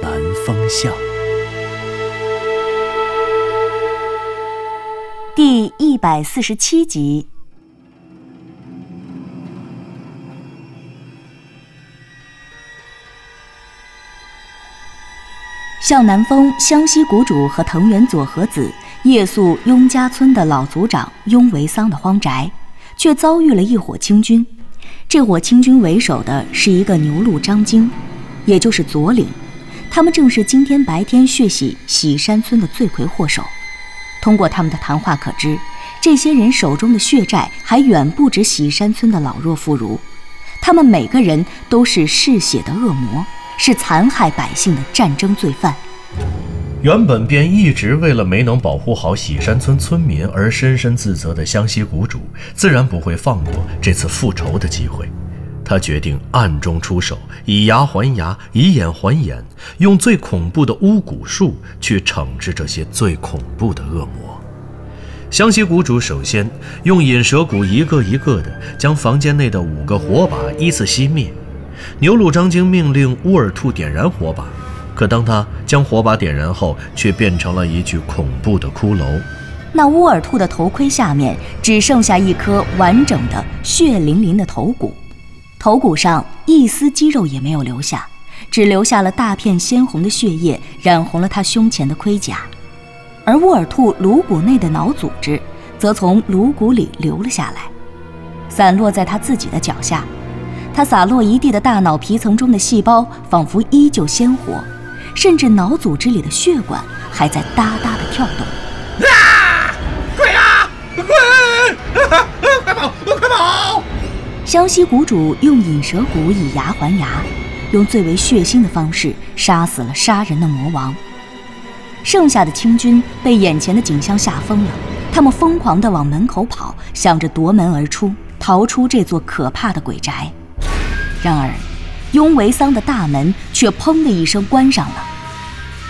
南风向》第一百四十七集。向南风湘西谷主和藤原佐和子夜宿雍家村的老族长雍维桑的荒宅，却遭遇了一伙清军。这伙清军为首的是一个牛鹿张京，也就是左领。他们正是今天白天血洗喜山村的罪魁祸首。通过他们的谈话可知，这些人手中的血债还远不止喜山村的老弱妇孺。他们每个人都是嗜血的恶魔。是残害百姓的战争罪犯。原本便一直为了没能保护好喜山村村民而深深自责的湘西谷主，自然不会放过这次复仇的机会。他决定暗中出手，以牙还牙，以眼还眼，用最恐怖的巫蛊术去惩治这些最恐怖的恶魔。湘西谷主首先用引蛇蛊一个一个的将房间内的五个火把依次熄灭。牛鲁张京命令乌尔兔点燃火把，可当他将火把点燃后，却变成了一具恐怖的骷髅。那乌尔兔的头盔下面只剩下一颗完整的血淋淋的头骨，头骨上一丝肌肉也没有留下，只留下了大片鲜红的血液，染红了他胸前的盔甲。而沃尔兔颅骨内的脑组织，则从颅骨里流了下来，散落在他自己的脚下。他洒落一地的大脑皮层中的细胞仿佛依旧鲜活，甚至脑组织里的血管还在哒哒的跳动。啊！鬼啊！鬼！快跑！快跑！湘西谷主用引蛇蛊以牙还牙，用最为血腥的方式杀死了杀人的魔王。剩下的清军被眼前的景象吓疯了，他们疯狂地往门口跑，想着夺门而出，逃出这座可怕的鬼宅。然而，雍维桑的大门却砰的一声关上了。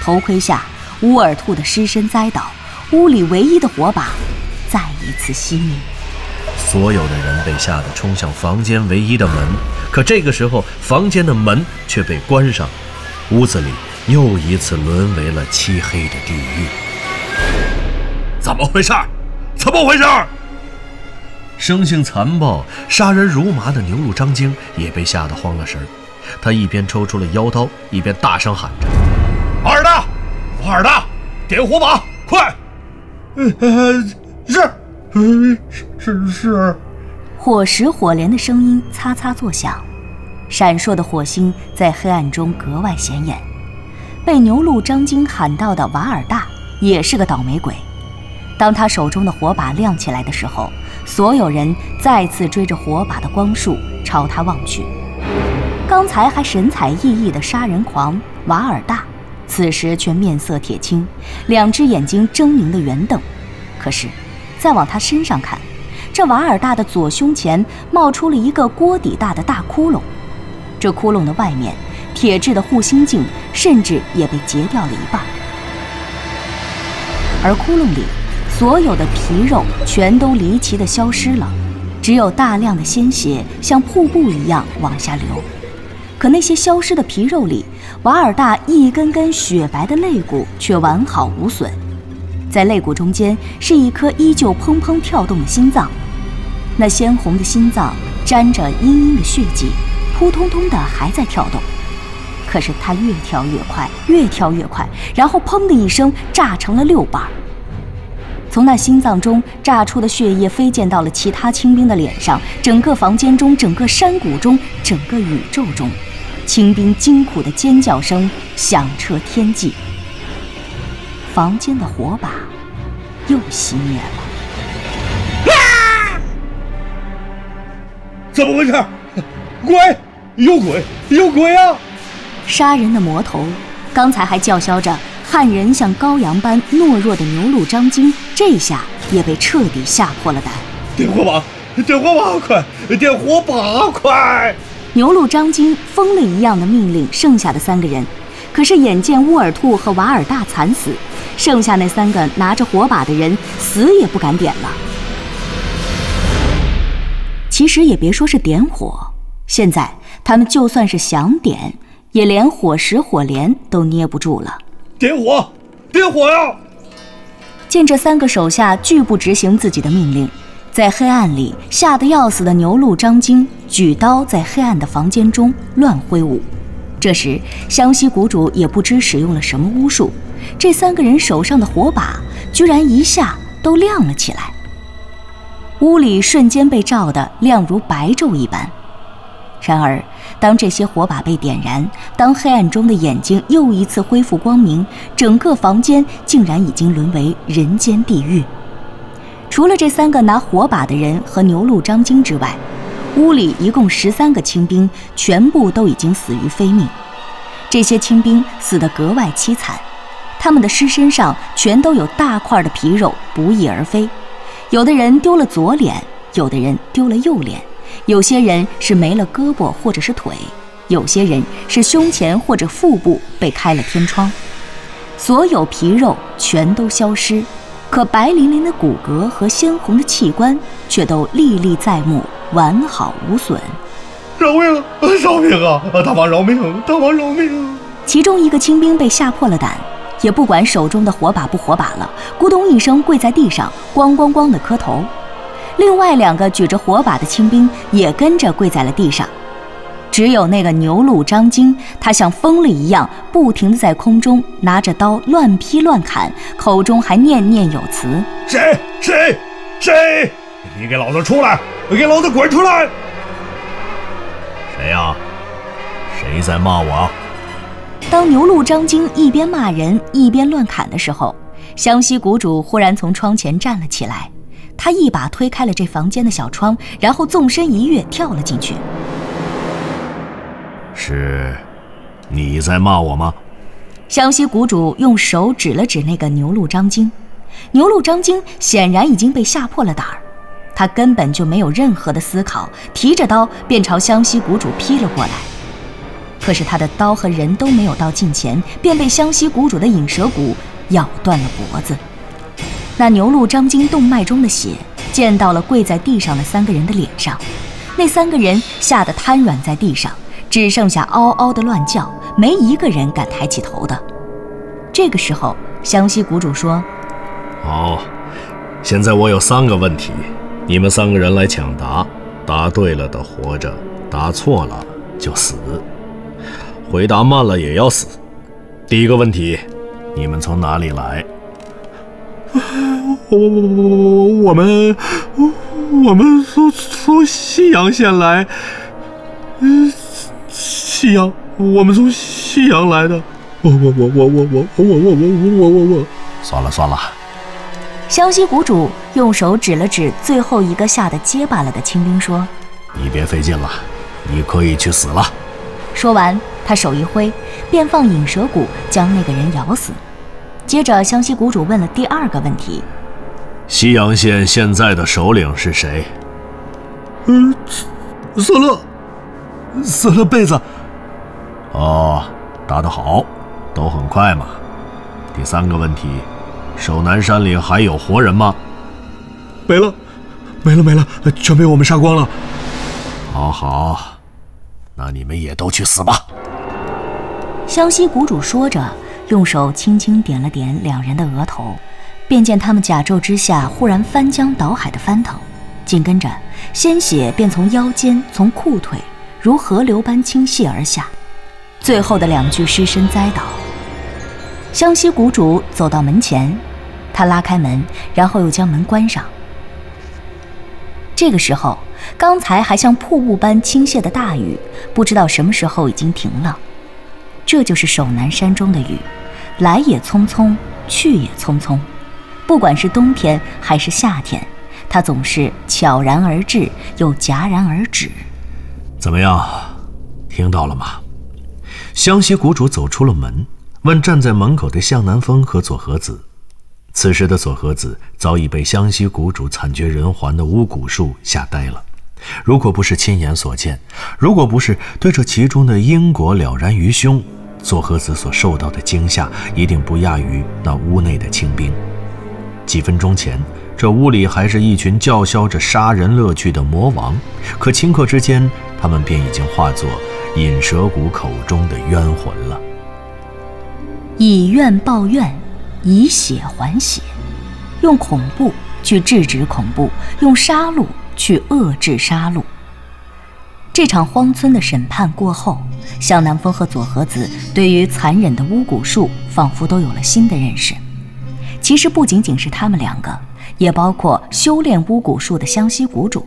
头盔下，乌尔兔的尸身栽倒，屋里唯一的火把再一次熄灭。所有的人被吓得冲向房间唯一的门，可这个时候，房间的门却被关上，屋子里又一次沦为了漆黑的地狱。怎么回事？怎么回事？生性残暴、杀人如麻的牛鹿张京也被吓得慌了神儿，他一边抽出了腰刀，一边大声喊着：“二大，二大，点火把，快！”“嗯，是，嗯，是是。”火石火镰的声音擦擦作响，闪烁的火星在黑暗中格外显眼。被牛鹿张晶喊到的瓦尔大也是个倒霉鬼，当他手中的火把亮起来的时候。所有人再次追着火把的光束朝他望去。刚才还神采奕奕的杀人狂瓦尔大，此时却面色铁青，两只眼睛狰狞的圆瞪。可是，再往他身上看，这瓦尔大的左胸前冒出了一个锅底大的大窟窿，这窟窿的外面，铁质的护心镜甚至也被截掉了一半，而窟窿里。所有的皮肉全都离奇的消失了，只有大量的鲜血像瀑布一样往下流。可那些消失的皮肉里，瓦尔大一根根雪白的肋骨却完好无损。在肋骨中间是一颗依旧砰砰跳动的心脏，那鲜红的心脏沾着殷殷的血迹，扑通通的还在跳动。可是它越跳越快，越跳越快，然后砰的一声炸成了六瓣。从那心脏中炸出的血液飞溅到了其他清兵的脸上，整个房间中，整个山谷中，整个宇宙中，清兵惊苦的尖叫声响彻天际。房间的火把又熄灭了。啊！怎么回事？鬼！有鬼！有鬼啊！杀人的魔头刚才还叫嚣着汉人像羔羊般懦弱的牛鹿张京，这下也被彻底吓破了胆。点火把，点火把，快！点火把，快！牛鹿张京疯了一样的命令剩下的三个人，可是眼见乌尔兔和瓦尔大惨死，剩下那三个拿着火把的人死也不敢点了。其实也别说是点火，现在他们就算是想点，也连火石火镰都捏不住了。点火，点火呀！见这三个手下拒不执行自己的命令，在黑暗里吓得要死的牛鹿张京举刀在黑暗的房间中乱挥舞。这时，湘西谷主也不知使用了什么巫术，这三个人手上的火把居然一下都亮了起来。屋里瞬间被照得亮如白昼一般。然而，当这些火把被点燃，当黑暗中的眼睛又一次恢复光明，整个房间竟然已经沦为人间地狱。除了这三个拿火把的人和牛鹿张晶之外，屋里一共十三个清兵，全部都已经死于非命。这些清兵死得格外凄惨，他们的尸身上全都有大块的皮肉不翼而飞。有的人丢了左脸，有的人丢了右脸，有些人是没了胳膊或者是腿，有些人是胸前或者腹部被开了天窗，所有皮肉全都消失，可白粼粼的骨骼和鲜红的器官却都历历在目，完好无损。饶命啊！饶命啊！大王饶命！大王饶命！其中一个清兵被吓破了胆。也不管手中的火把不火把了，咕咚一声跪在地上，咣咣咣的磕头。另外两个举着火把的清兵也跟着跪在了地上。只有那个牛鹿张京，他像疯了一样，不停的在空中拿着刀乱劈乱砍，口中还念念有词：“谁谁谁？你给老子出来！给老子滚出来！”谁呀？谁在骂我？当牛鹿张京一边骂人一边乱砍的时候，湘西谷主忽然从窗前站了起来，他一把推开了这房间的小窗，然后纵身一跃跳了进去。是，你在骂我吗？湘西谷主用手指了指那个牛鹿张京，牛鹿张京显然已经被吓破了胆儿，他根本就没有任何的思考，提着刀便朝湘西谷主劈了过来。可是他的刀和人都没有到近前，便被湘西谷主的引蛇骨咬断了脖子。那牛鹿张京动脉中的血溅到了跪在地上的三个人的脸上，那三个人吓得瘫软在地上，只剩下嗷嗷的乱叫，没一个人敢抬起头的。这个时候，湘西谷主说：“好，现在我有三个问题，你们三个人来抢答，答对了的活着，答错了就死。”回答慢了也要死。第一个问题，你们从哪里来？我我我我我们我们从从西阳县来。嗯，西阳，我们从夕阳来的。我我我我我我我我我我我我我。算了算了。湘西谷主用手指了指最后一个吓得结巴了的清兵，说：“你别费劲了，你可以去死了。”说完。他手一挥，便放引蛇骨将那个人咬死。接着，湘西谷主问了第二个问题：西阳县现在的首领是谁？嗯，色勒，色勒贝子。哦，答得好，都很快嘛。第三个问题，守南山里还有活人吗？没了，没了，没了，全被我们杀光了。好好，那你们也都去死吧。湘西谷主说着，用手轻轻点了点两人的额头，便见他们甲胄之下忽然翻江倒海的翻腾，紧跟着鲜血便从腰间、从裤腿如河流般倾泻而下，最后的两具尸身栽倒。湘西谷主走到门前，他拉开门，然后又将门关上。这个时候，刚才还像瀑布般倾泻的大雨，不知道什么时候已经停了。这就是守南山中的雨，来也匆匆，去也匆匆。不管是冬天还是夏天，它总是悄然而至，又戛然而止。怎么样，听到了吗？湘西谷主走出了门，问站在门口的向南风和左和子。此时的左和子早已被湘西谷主惨绝人寰的巫蛊术吓呆了。如果不是亲眼所见，如果不是对这其中的因果了然于胸，左和子所受到的惊吓一定不亚于那屋内的清兵。几分钟前，这屋里还是一群叫嚣着杀人乐趣的魔王，可顷刻之间，他们便已经化作引蛇谷口中的冤魂了。以怨报怨，以血还血，用恐怖去制止恐怖，用杀戮去遏制杀戮。这场荒村的审判过后，向南风和左和子对于残忍的巫蛊术仿佛都有了新的认识。其实不仅仅是他们两个，也包括修炼巫蛊术的湘西谷主。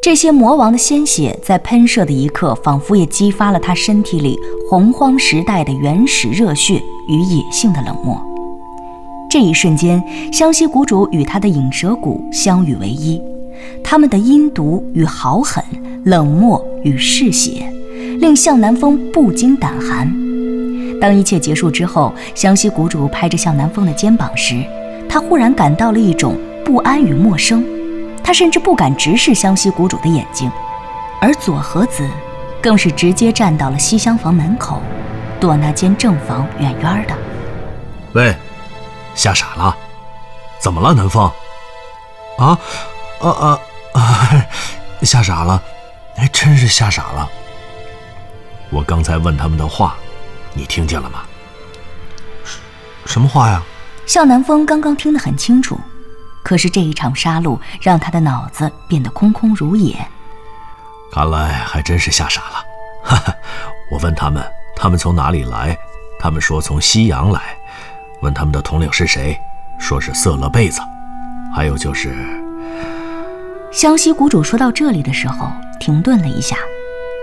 这些魔王的鲜血在喷射的一刻，仿佛也激发了他身体里洪荒时代的原始热血与野性的冷漠。这一瞬间，湘西谷主与他的影蛇谷相遇为一，他们的阴毒与豪狠。冷漠与嗜血，令向南风不禁胆寒。当一切结束之后，湘西谷主拍着向南风的肩膀时，他忽然感到了一种不安与陌生。他甚至不敢直视湘西谷主的眼睛，而左和子更是直接站到了西厢房门口，躲那间正房远远的。喂，吓傻了？怎么了，南风？啊？啊啊啊！吓傻了。还真是吓傻了。我刚才问他们的话，你听见了吗？什么话呀？向南风刚刚听得很清楚，可是这一场杀戮让他的脑子变得空空如也。看来还真是吓傻了。哈哈，我问他们，他们从哪里来？他们说从西洋来。问他们的统领是谁？说是色勒贝子。还有就是，湘西谷主说到这里的时候。停顿了一下，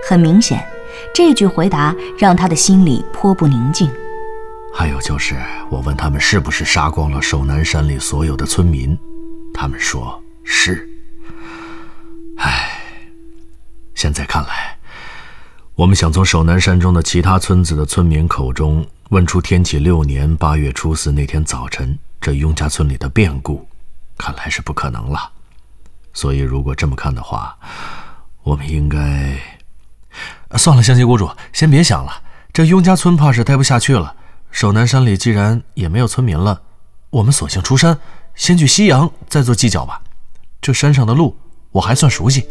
很明显，这句回答让他的心里颇不宁静。还有就是，我问他们是不是杀光了守南山里所有的村民，他们说是。唉，现在看来，我们想从守南山中的其他村子的村民口中问出天启六年八月初四那天早晨这雍家村里的变故，看来是不可能了。所以，如果这么看的话，我们应该算了，湘西谷主，先别想了。这雍家村怕是待不下去了。守南山里既然也没有村民了，我们索性出山，先去西阳，再做计较吧。这山上的路我还算熟悉。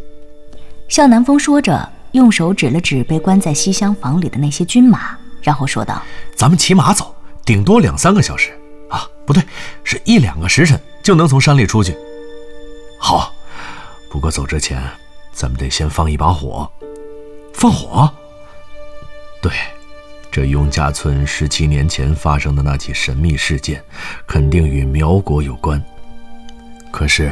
向南风说着，用手指了指被关在西厢房里的那些军马，然后说道：“咱们骑马走，顶多两三个小时啊，不对，是一两个时辰就能从山里出去。好，不过走之前……”咱们得先放一把火，放火。对，这雍家村十七年前发生的那起神秘事件，肯定与苗国有关。可是，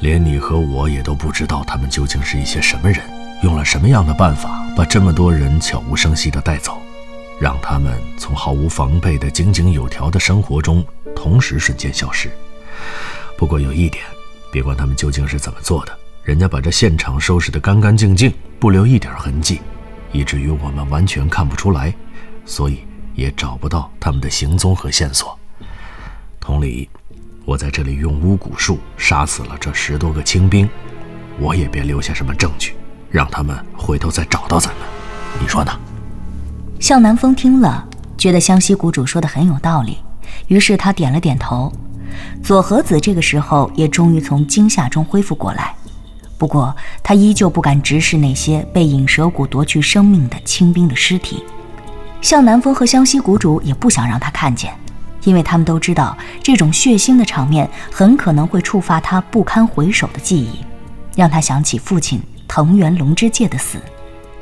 连你和我也都不知道他们究竟是一些什么人，用了什么样的办法把这么多人悄无声息地带走，让他们从毫无防备的井井有条的生活中同时瞬间消失。不过有一点，别管他们究竟是怎么做的。人家把这现场收拾得干干净净，不留一点痕迹，以至于我们完全看不出来，所以也找不到他们的行踪和线索。同理，我在这里用巫蛊术杀死了这十多个清兵，我也别留下什么证据，让他们回头再找到咱们。你说呢？向南风听了，觉得湘西谷主说的很有道理，于是他点了点头。左和子这个时候也终于从惊吓中恢复过来。不过，他依旧不敢直视那些被引蛇谷夺去生命的清兵的尸体。向南风和湘西谷主也不想让他看见，因为他们都知道这种血腥的场面很可能会触发他不堪回首的记忆，让他想起父亲藤原龙之介的死。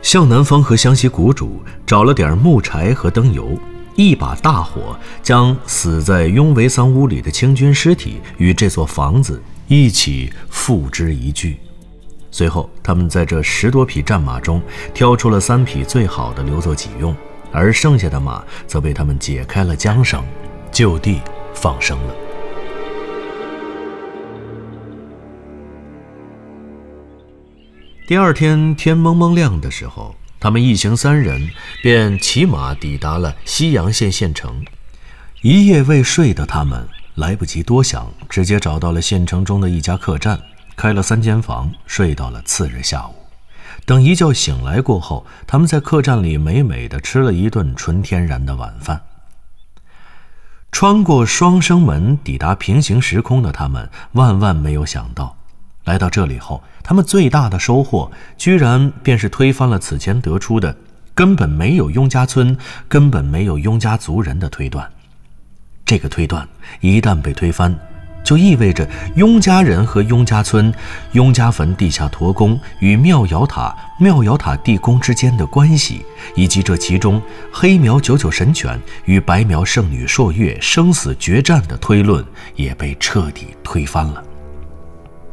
向南风和湘西谷主找了点木柴和灯油，一把大火将死在雍维桑屋里的清军尸体与这座房子一起付之一炬。随后，他们在这十多匹战马中挑出了三匹最好的留作己用，而剩下的马则被他们解开了缰绳，就地放生了。第二天天蒙蒙亮的时候，他们一行三人便骑马抵达了西阳县县城。一夜未睡的他们来不及多想，直接找到了县城中的一家客栈，开了三间房，睡到了次日下午。等一觉醒来过后，他们在客栈里美美的吃了一顿纯天然的晚饭。穿过双生门抵达平行时空的他们，万万没有想到，来到这里后，他们最大的收获，居然便是推翻了此前得出的根本没有雍家村、根本没有雍家族人的推断。这个推断一旦被推翻，就意味着雍家人和雍家村、雍家坟地下驼宫与妙瑶塔、妙瑶塔地宫之间的关系，以及这其中黑苗九九神犬与白苗圣女朔月生死决战的推论，也被彻底推翻了。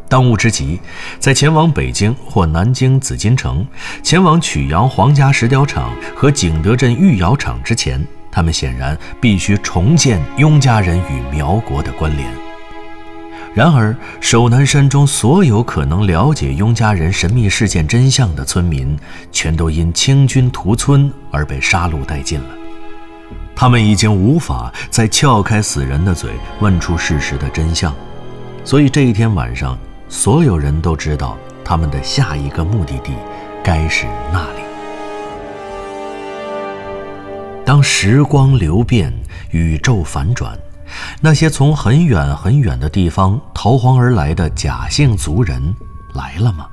当务之急，在前往北京或南京紫禁城、前往曲阳皇家石雕厂和景德镇御窑厂之前，他们显然必须重建雍家人与苗国的关联。然而，守南山中所有可能了解雍家人神秘事件真相的村民，全都因清军屠村而被杀戮殆尽了。他们已经无法再撬开死人的嘴，问出事实的真相。所以这一天晚上，所有人都知道他们的下一个目的地该是那里。当时光流变，宇宙反转。那些从很远很远的地方逃荒而来的贾姓族人来了吗？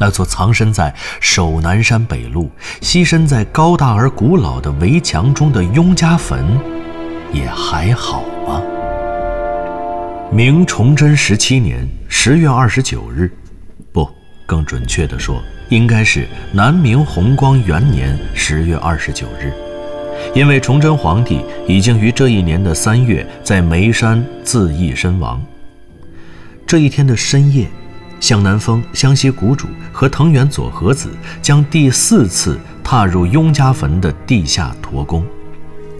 那座藏身在守南山北麓、栖身在高大而古老的围墙中的雍家坟，也还好吗？明崇祯十七年十月二十九日，不，更准确地说，应该是南明弘光元年十月二十九日。因为崇祯皇帝已经于这一年的三月在眉山自缢身亡。这一天的深夜，向南风湘西谷主和藤原佐和子将第四次踏入雍家坟的地下驼宫，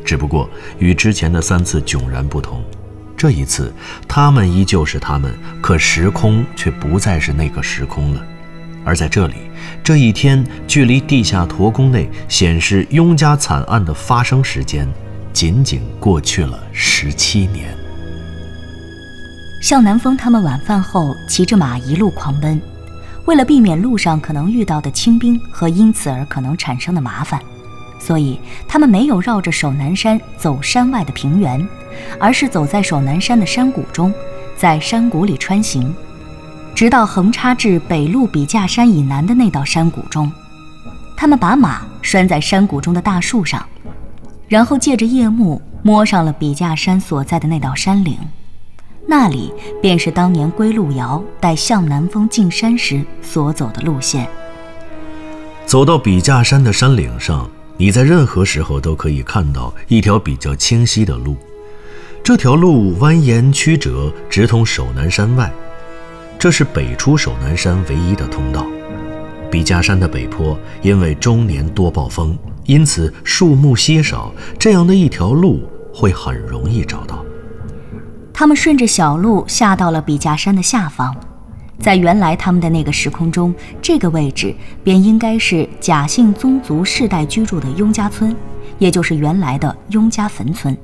只不过与之前的三次迥然不同。这一次，他们依旧是他们，可时空却不再是那个时空了。而在这里，这一天距离地下驼宫内显示雍家惨案的发生时间，仅仅过去了十七年。向南风他们晚饭后骑着马一路狂奔，为了避免路上可能遇到的清兵和因此而可能产生的麻烦，所以他们没有绕着守南山走山外的平原，而是走在守南山的山谷中，在山谷里穿行。直到横插至北路笔架山以南的那道山谷中，他们把马拴在山谷中的大树上，然后借着夜幕摸上了笔架山所在的那道山岭，那里便是当年归路遥带向南风进山时所走的路线。走到笔架山的山岭上，你在任何时候都可以看到一条比较清晰的路，这条路蜿蜒曲折，直通守南山外。这是北出守南山唯一的通道。笔架山的北坡因为终年多暴风，因此树木稀少，这样的一条路会很容易找到。他们顺着小路下到了笔架山的下方，在原来他们的那个时空中，这个位置便应该是贾姓宗族世代居住的雍家村，也就是原来的雍家坟村。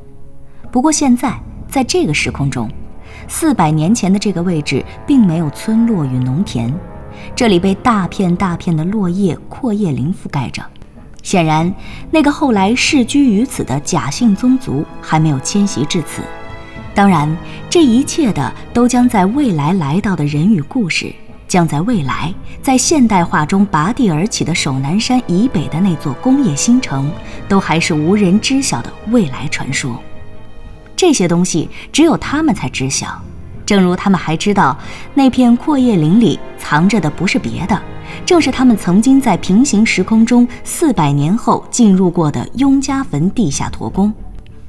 不过现在在这个时空中，四百年前的这个位置并没有村落与农田，这里被大片大片的落叶阔叶林覆盖着。显然，那个后来世居于此的贾姓宗族还没有迁徙至此。当然，这一切的都将在未来来到的人与故事，将在未来在现代化中拔地而起的首南山以北的那座工业新城，都还是无人知晓的未来传说。这些东西只有他们才知晓，正如他们还知道，那片阔叶林里藏着的不是别的，正是他们曾经在平行时空中四百年后进入过的雍家坟地下驼宫。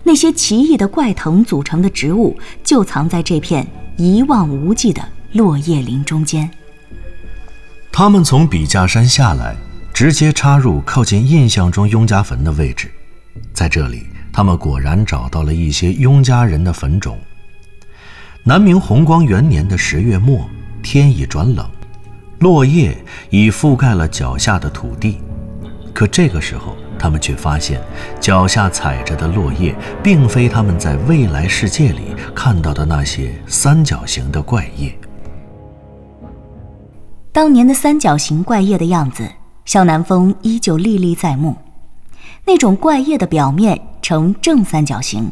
那些奇异的怪藤组成的植物，就藏在这片一望无际的落叶林中间。他们从笔架山下来，直接插入靠近印象中雍家坟的位置，在这里。他们果然找到了一些雍家人的坟冢。南明弘光元年的十月末，天已转冷，落叶已覆盖了脚下的土地。可这个时候，他们却发现，脚下踩着的落叶，并非他们在未来世界里看到的那些三角形的怪叶。当年的三角形怪叶的样子，向南风依旧历历在目。那种怪叶的表面呈正三角形，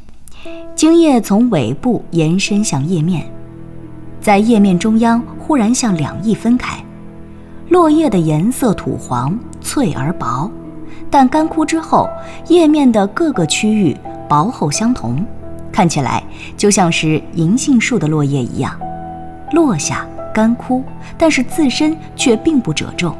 茎叶从尾部延伸向叶面，在叶面中央忽然向两翼分开。落叶的颜色土黄，脆而薄，但干枯之后，叶面的各个区域薄厚相同，看起来就像是银杏树的落叶一样，落下干枯，但是自身却并不褶皱。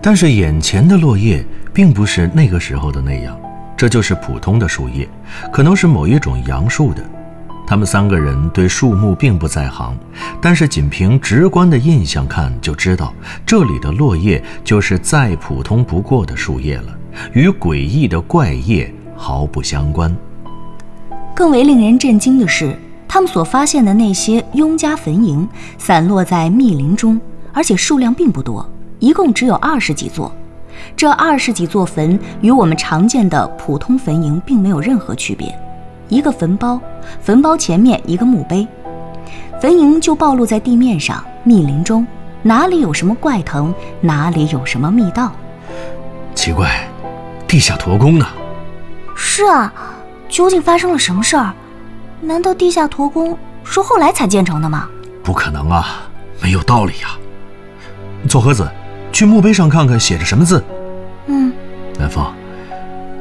但是眼前的落叶并不是那个时候的那样，这就是普通的树叶，可能是某一种杨树的。他们三个人对树木并不在行，但是仅凭直观的印象看就知道，这里的落叶就是再普通不过的树叶了，与诡异的怪叶毫不相关。更为令人震惊的是，他们所发现的那些雍家坟茔散落在密林中，而且数量并不多，一共只有二十几座。这二十几座坟与我们常见的普通坟茔并没有任何区别。一个坟包，坟包前面一个墓碑，坟茔就暴露在地面上，密林中，哪里有什么怪藤，哪里有什么密道？奇怪，地下驼宫呢？是啊，究竟发生了什么事儿？难道地下驼宫是后来才建成的吗？不可能啊，没有道理呀！左和子，去墓碑上看看写着什么字。嗯。南风，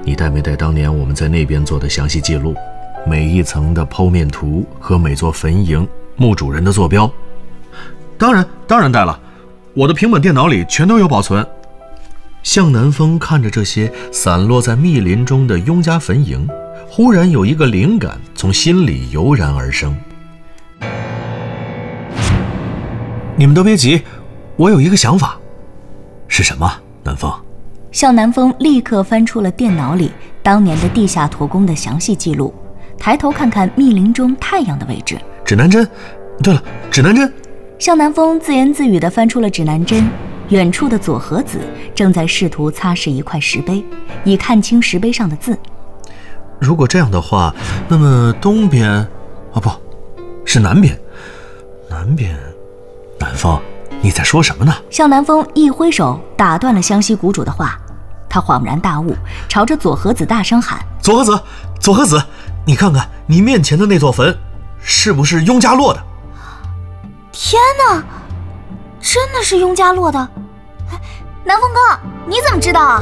你带没带当年我们在那边做的详细记录？每一层的剖面图和每座坟茔墓主人的坐标，当然当然带了，我的平板电脑里全都有保存。向南风看着这些散落在密林中的雍家坟茔，忽然有一个灵感从心里油然而生。你们都别急，我有一个想法。是什么？南风。向南风立刻翻出了电脑里当年的地下驼宫的详细记录。抬头看看密林中太阳的位置，指南针。对了，指南针。向南风自言自语地翻出了指南针。远处的左和子正在试图擦拭一块石碑，以看清石碑上的字。如果这样的话，那么东边，哦不，是南边。南边，南风，你在说什么呢？向南风一挥手打断了湘西谷主的话，他恍然大悟，朝着左和子大声喊：“左和子，左和子！”你看看，你面前的那座坟，是不是雍家落的？天哪，真的是雍家落的！南风哥，你怎么知道啊？